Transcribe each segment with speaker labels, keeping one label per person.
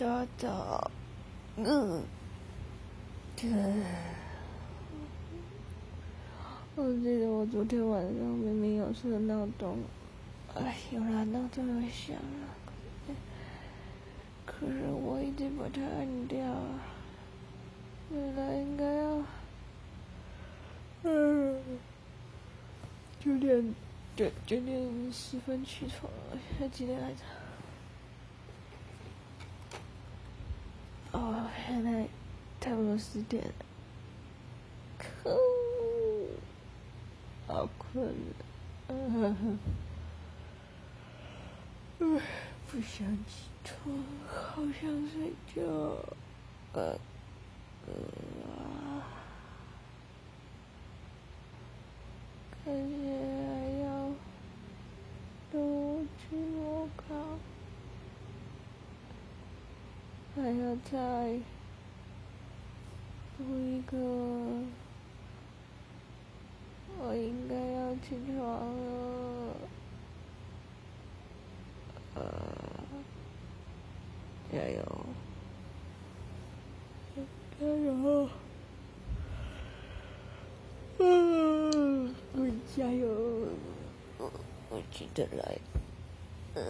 Speaker 1: 哒哒，嗯，这，我记得我昨天晚上明明有设闹钟，哎，有了闹钟又响了，可是我已经把它按掉了，本来应该要，嗯，九点，对，九点十分起床了，现在几点来着？哦，现在差不多十点了，可恶，好困，嗯，不想起床，好想睡觉，呃，呃，可是还要读期末考。还要再读一个，我应该要起床了，呃，加油，加油，嗯，我加油，我记得来，嗯。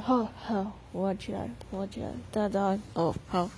Speaker 1: 好好，我起来，我起来，大家哦，好。